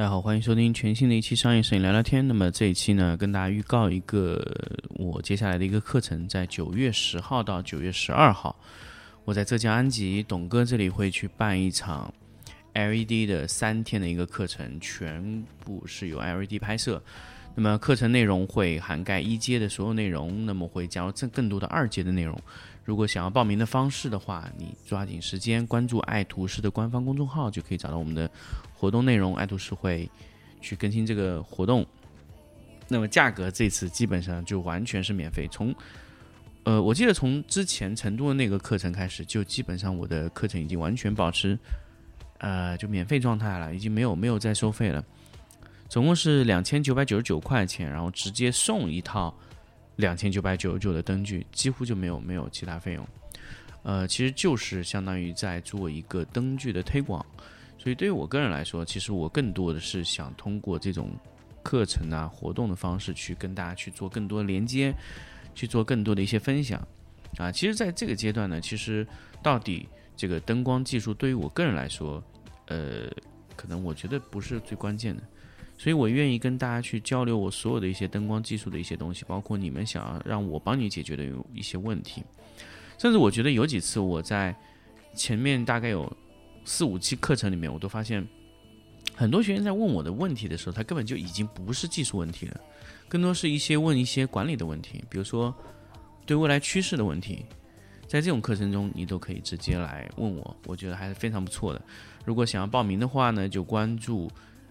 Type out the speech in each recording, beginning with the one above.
大家好，欢迎收听全新的一期商业摄影聊聊天。那么这一期呢，跟大家预告一个我接下来的一个课程，在九月十号到九月十二号，我在浙江安吉董哥这里会去办一场 LED 的三天的一个课程，全部是由 LED 拍摄。那么课程内容会涵盖一阶的所有内容，那么会加入更更多的二阶的内容。如果想要报名的方式的话，你抓紧时间关注爱图仕的官方公众号，就可以找到我们的活动内容。爱图仕会去更新这个活动。那么价格这次基本上就完全是免费。从呃，我记得从之前成都的那个课程开始，就基本上我的课程已经完全保持呃就免费状态了，已经没有没有再收费了。总共是两千九百九十九块钱，然后直接送一套。两千九百九十九的灯具几乎就没有没有其他费用，呃，其实就是相当于在做一个灯具的推广，所以对于我个人来说，其实我更多的是想通过这种课程啊活动的方式去跟大家去做更多连接，去做更多的一些分享啊。其实，在这个阶段呢，其实到底这个灯光技术对于我个人来说，呃，可能我觉得不是最关键的。所以我愿意跟大家去交流我所有的一些灯光技术的一些东西，包括你们想要让我帮你解决的有一些问题。甚至我觉得有几次我在前面大概有四五期课程里面，我都发现很多学员在问我的问题的时候，他根本就已经不是技术问题了，更多是一些问一些管理的问题，比如说对未来趋势的问题。在这种课程中，你都可以直接来问我，我觉得还是非常不错的。如果想要报名的话呢，就关注。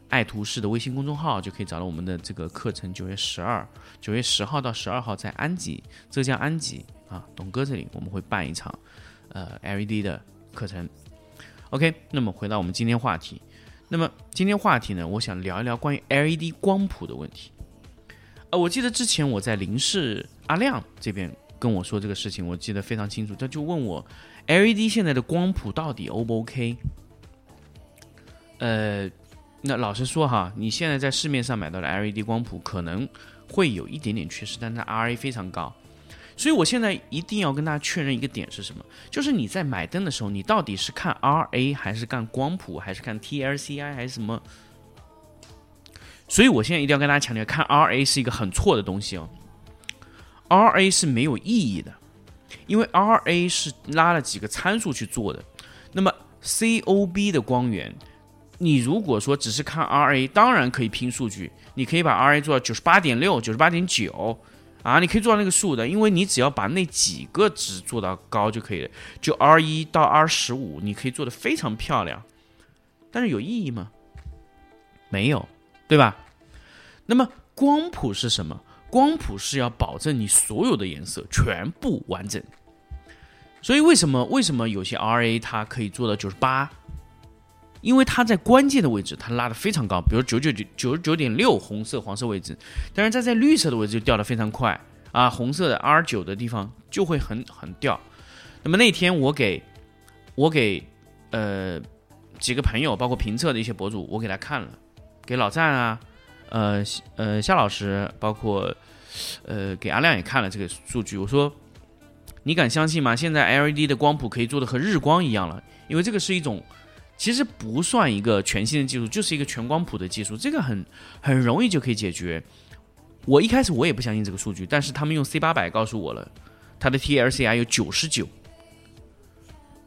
爱图仕的微信公众号就可以找到我们的这个课程。九月十二、九月十号到十二号在安吉，浙江安吉啊，董哥这里我们会办一场呃 LED 的课程。OK，那么回到我们今天话题，那么今天话题呢，我想聊一聊关于 LED 光谱的问题。呃，我记得之前我在林氏阿亮这边跟我说这个事情，我记得非常清楚，他就问我 LED 现在的光谱到底 O 不 OK？呃。那老实说哈，你现在在市面上买到的 LED 光谱可能会有一点点缺失，但它 RA 非常高，所以我现在一定要跟大家确认一个点是什么，就是你在买灯的时候，你到底是看 RA 还是看光谱，还是看 TLCI 还是什么？所以我现在一定要跟大家强调，看 RA 是一个很错的东西哦，RA 是没有意义的，因为 RA 是拉了几个参数去做的，那么 COB 的光源。你如果说只是看 RA，当然可以拼数据，你可以把 RA 做到九十八点六、九十八点九，啊，你可以做到那个数的，因为你只要把那几个值做到高就可以了，就 R 一到 R 十五，你可以做的非常漂亮。但是有意义吗？没有，对吧？那么光谱是什么？光谱是要保证你所有的颜色全部完整。所以为什么为什么有些 RA 它可以做到九十八？因为它在关键的位置，它拉的非常高，比如九九九九十九点六红色黄色位置，但是在在绿色的位置就掉的非常快啊，红色的 R 九的地方就会很很掉。那么那天我给我给呃几个朋友，包括评测的一些博主，我给他看了，给老赞啊，呃呃夏老师，包括呃给阿亮也看了这个数据，我说你敢相信吗？现在 LED 的光谱可以做的和日光一样了，因为这个是一种。其实不算一个全新的技术，就是一个全光谱的技术，这个很很容易就可以解决。我一开始我也不相信这个数据，但是他们用 C 八百告诉我了，它的 TLCI 有九十九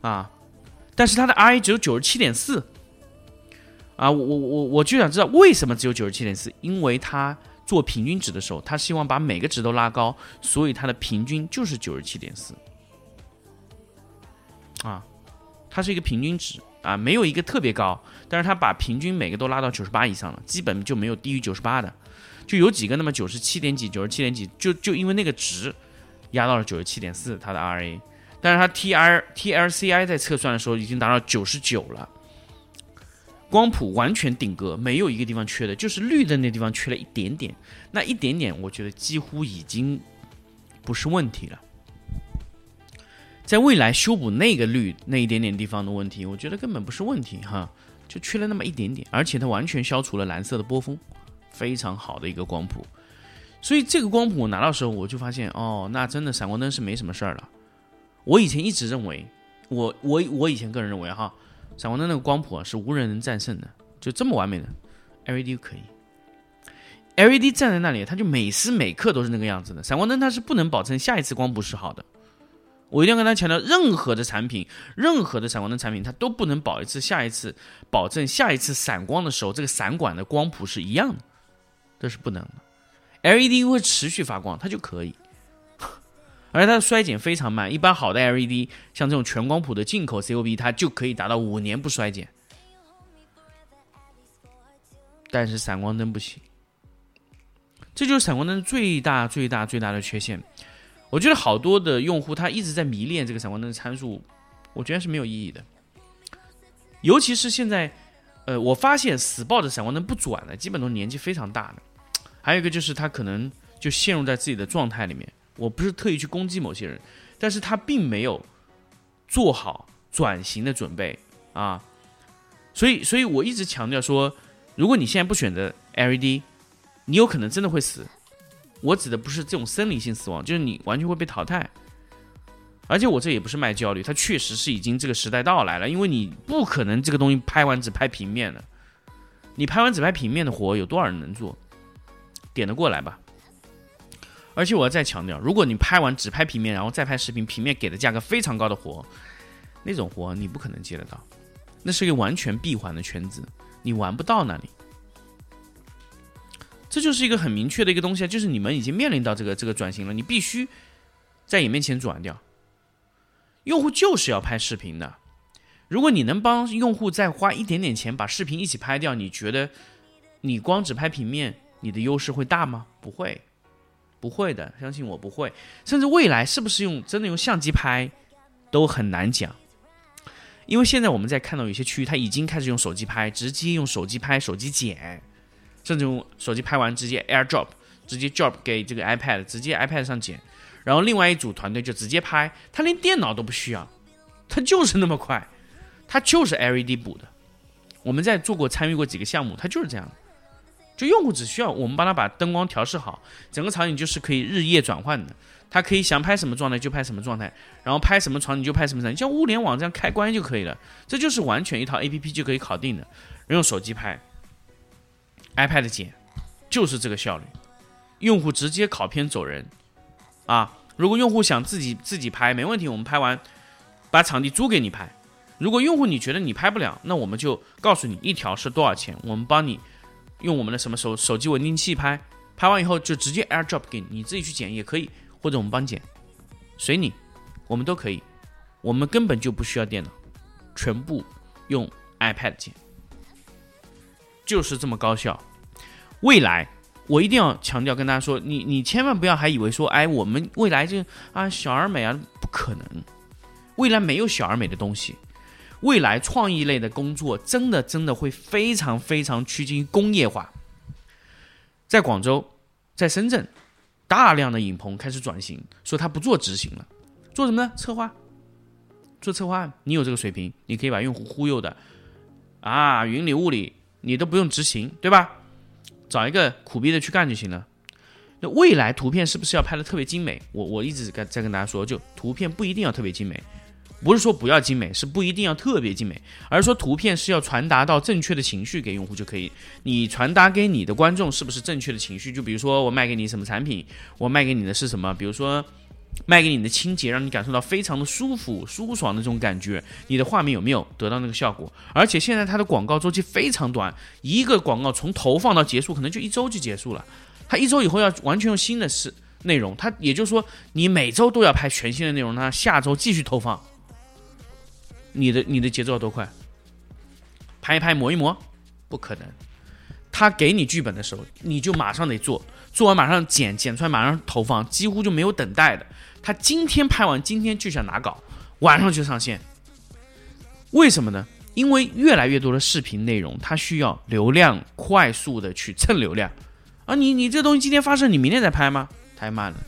啊，但是它的 RA 只有九十七点四啊，我我我我就想知道为什么只有九十七点四？因为它做平均值的时候，它希望把每个值都拉高，所以它的平均就是九十七点四啊，它是一个平均值。啊，没有一个特别高，但是它把平均每个都拉到九十八以上了，基本就没有低于九十八的，就有几个那么九十七点几、九十七点几，就就因为那个值压到了九十七点四，它的 RA，但是它 TR TLCI 在测算的时候已经达到九十九了，光谱完全顶格，没有一个地方缺的，就是绿的那地方缺了一点点，那一点点我觉得几乎已经不是问题了，在未来修补那个绿那一点点地方的问题，我觉得根本不是问题哈，就缺了那么一点点，而且它完全消除了蓝色的波峰，非常好的一个光谱。所以这个光谱我拿到时候，我就发现哦，那真的闪光灯是没什么事儿了。我以前一直认为，我我我以前个人认为哈，闪光灯那个光谱啊是无人能战胜的，就这么完美的 LED 可以。LED 站在那里，它就每时每刻都是那个样子的。闪光灯它是不能保证下一次光谱是好的。我一定要跟他强调，任何的产品，任何的闪光灯产品，它都不能保一次下一次保证下一次闪光的时候，这个闪管的光谱是一样的，这是不能的。LED 会持续发光，它就可以，而且它的衰减非常慢。一般好的 LED，像这种全光谱的进口 COB，它就可以达到五年不衰减。但是闪光灯不行，这就是闪光灯最大最大最大的缺陷。我觉得好多的用户他一直在迷恋这个闪光灯的参数，我觉得是没有意义的。尤其是现在，呃，我发现死抱着闪光灯不转的，基本都年纪非常大的。还有一个就是他可能就陷入在自己的状态里面。我不是特意去攻击某些人，但是他并没有做好转型的准备啊。所以，所以我一直强调说，如果你现在不选择 LED，你有可能真的会死。我指的不是这种生理性死亡，就是你完全会被淘汰。而且我这也不是卖焦虑，它确实是已经这个时代到来了，因为你不可能这个东西拍完只拍平面的，你拍完只拍平面的活有多少人能做？点得过来吧？而且我要再强调，如果你拍完只拍平面，然后再拍视频，平面给的价格非常高的活，那种活你不可能接得到，那是一个完全闭环的圈子，你玩不到那里。这就是一个很明确的一个东西啊，就是你们已经面临到这个这个转型了，你必须在眼面前转掉。用户就是要拍视频的，如果你能帮用户再花一点点钱把视频一起拍掉，你觉得你光只拍平面，你的优势会大吗？不会，不会的，相信我不会。甚至未来是不是用真的用相机拍，都很难讲，因为现在我们在看到有些区域，它已经开始用手机拍，直接用手机拍，手机剪。甚至用手机拍完直接 AirDrop，直接 Drop 给这个 iPad，直接 iPad 上剪，然后另外一组团队就直接拍，他连电脑都不需要，他就是那么快，他就是 LED 补的。我们在做过参与过几个项目，它就是这样，就用户只需要我们帮他把灯光调试好，整个场景就是可以日夜转换的，他可以想拍什么状态就拍什么状态，然后拍什么场景就拍什么场景，像物联网这样开关就可以了，这就是完全一套 APP 就可以搞定的，用手机拍。iPad 剪就是这个效率，用户直接拷片走人啊！如果用户想自己自己拍，没问题，我们拍完把场地租给你拍。如果用户你觉得你拍不了，那我们就告诉你一条是多少钱，我们帮你用我们的什么手手机稳定器拍，拍完以后就直接 AirDrop 给你，你自己去剪也可以，或者我们帮你剪，随你，我们都可以，我们根本就不需要电脑，全部用 iPad 剪。就是这么高效，未来我一定要强调跟大家说，你你千万不要还以为说，哎，我们未来就啊小而美啊，不可能，未来没有小而美的东西，未来创意类的工作真的真的会非常非常趋近于工业化。在广州，在深圳，大量的影棚开始转型，说他不做执行了，做什么呢？策划，做策划，你有这个水平，你可以把用户忽悠的啊，云里雾里。你都不用执行，对吧？找一个苦逼的去干就行了。那未来图片是不是要拍的特别精美？我我一直在在跟大家说，就图片不一定要特别精美，不是说不要精美，是不一定要特别精美，而是说图片是要传达到正确的情绪给用户就可以。你传达给你的观众是不是正确的情绪？就比如说我卖给你什么产品，我卖给你的是什么？比如说。卖给你的清洁，让你感受到非常的舒服、舒爽的这种感觉。你的画面有没有得到那个效果？而且现在它的广告周期非常短，一个广告从投放到结束可能就一周就结束了。它一周以后要完全用新的是内容，它也就是说你每周都要拍全新的内容，它下周继续投放。你的你的节奏要多快？拍一拍磨一磨，不可能。他给你剧本的时候，你就马上得做，做完马上剪，剪出来马上投放，几乎就没有等待的。他今天拍完，今天就想拿稿，晚上就上线。为什么呢？因为越来越多的视频内容，它需要流量快速的去蹭流量。啊，你你这东西今天发生，你明天再拍吗？太慢了。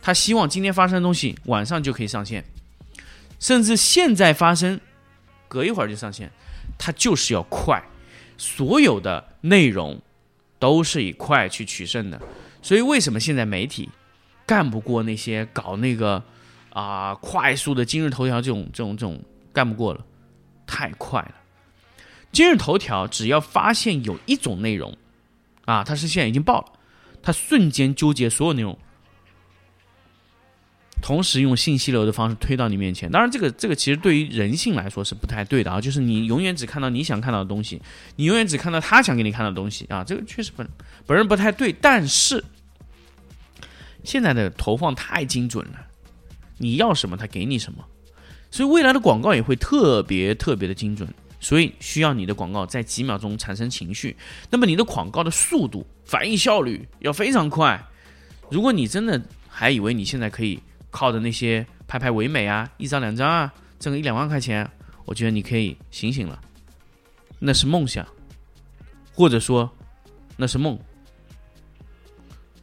他希望今天发生的东西晚上就可以上线。甚至现在发生，隔一会儿就上线，他就是要快，所有的内容都是以快去取胜的。所以为什么现在媒体干不过那些搞那个啊快速的今日头条这种这种这种干不过了，太快了。今日头条只要发现有一种内容啊，它是现在已经爆了，它瞬间纠结所有内容。同时用信息流的方式推到你面前，当然这个这个其实对于人性来说是不太对的啊，就是你永远只看到你想看到的东西，你永远只看到他想给你看到的东西啊，这个确实本本人不太对。但是现在的投放太精准了，你要什么他给你什么，所以未来的广告也会特别特别的精准，所以需要你的广告在几秒钟产生情绪，那么你的广告的速度、反应效率要非常快。如果你真的还以为你现在可以。靠的那些拍拍唯美啊，一张两张啊，挣个一两万块钱，我觉得你可以醒醒了，那是梦想，或者说那是梦，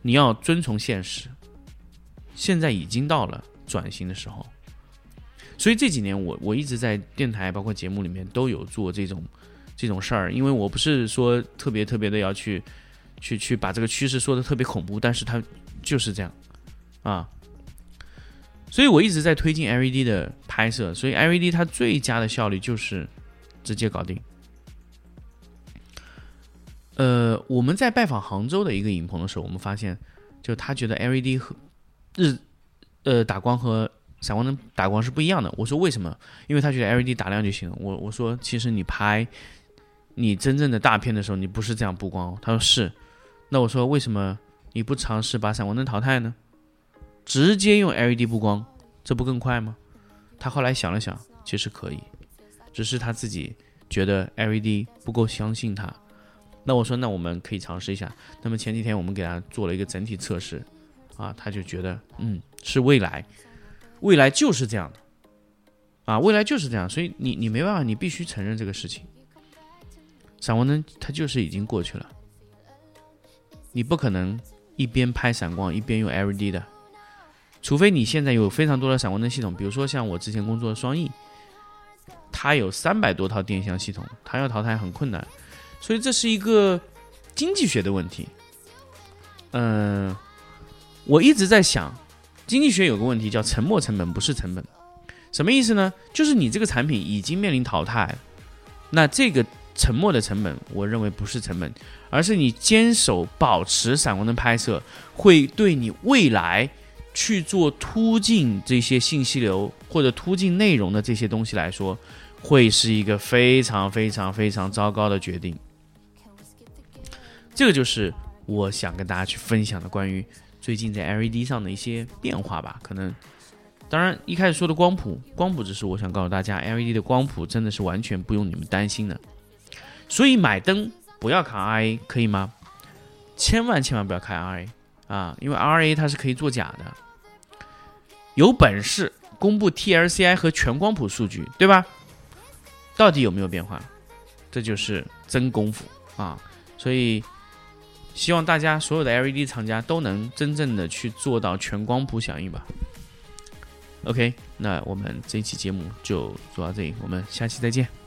你要遵从现实。现在已经到了转型的时候，所以这几年我我一直在电台包括节目里面都有做这种这种事儿，因为我不是说特别特别的要去去去把这个趋势说的特别恐怖，但是它就是这样。啊。所以我一直在推进 LED 的拍摄，所以 LED 它最佳的效率就是直接搞定。呃，我们在拜访杭州的一个影棚的时候，我们发现，就他觉得 LED 和日呃打光和闪光灯打光是不一样的。我说为什么？因为他觉得 LED 打亮就行了。我我说其实你拍你真正的大片的时候，你不是这样布光。他说是。那我说为什么你不尝试把闪光灯淘汰呢？直接用 LED 布光，这不更快吗？他后来想了想，其实可以，只是他自己觉得 LED 不够相信他。那我说，那我们可以尝试一下。那么前几天我们给他做了一个整体测试，啊，他就觉得，嗯，是未来，未来就是这样的，啊，未来就是这样。所以你你没办法，你必须承认这个事情。闪光灯它就是已经过去了，你不可能一边拍闪光一边用 LED 的。除非你现在有非常多的闪光灯系统，比如说像我之前工作的双翼，它有三百多套电箱系统，它要淘汰很困难，所以这是一个经济学的问题。嗯，我一直在想，经济学有个问题叫沉没成本不是成本，什么意思呢？就是你这个产品已经面临淘汰，那这个沉没的成本，我认为不是成本，而是你坚守保持闪光灯拍摄，会对你未来。去做突进这些信息流或者突进内容的这些东西来说，会是一个非常非常非常糟糕的决定。这个就是我想跟大家去分享的关于最近在 LED 上的一些变化吧。可能，当然一开始说的光谱，光谱只是我想告诉大家，LED 的光谱真的是完全不用你们担心的。所以买灯不要看 RA，可以吗？千万千万不要看 RA。啊，因为 R A 它是可以作假的，有本事公布 T L C I 和全光谱数据，对吧？到底有没有变化？这就是真功夫啊！所以希望大家所有的 L E D 厂家都能真正的去做到全光谱响应吧。OK，那我们这期节目就做到这里，我们下期再见。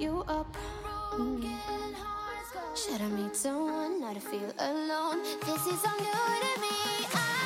Mm. Should I meet someone not to feel alone? This is all new to me. I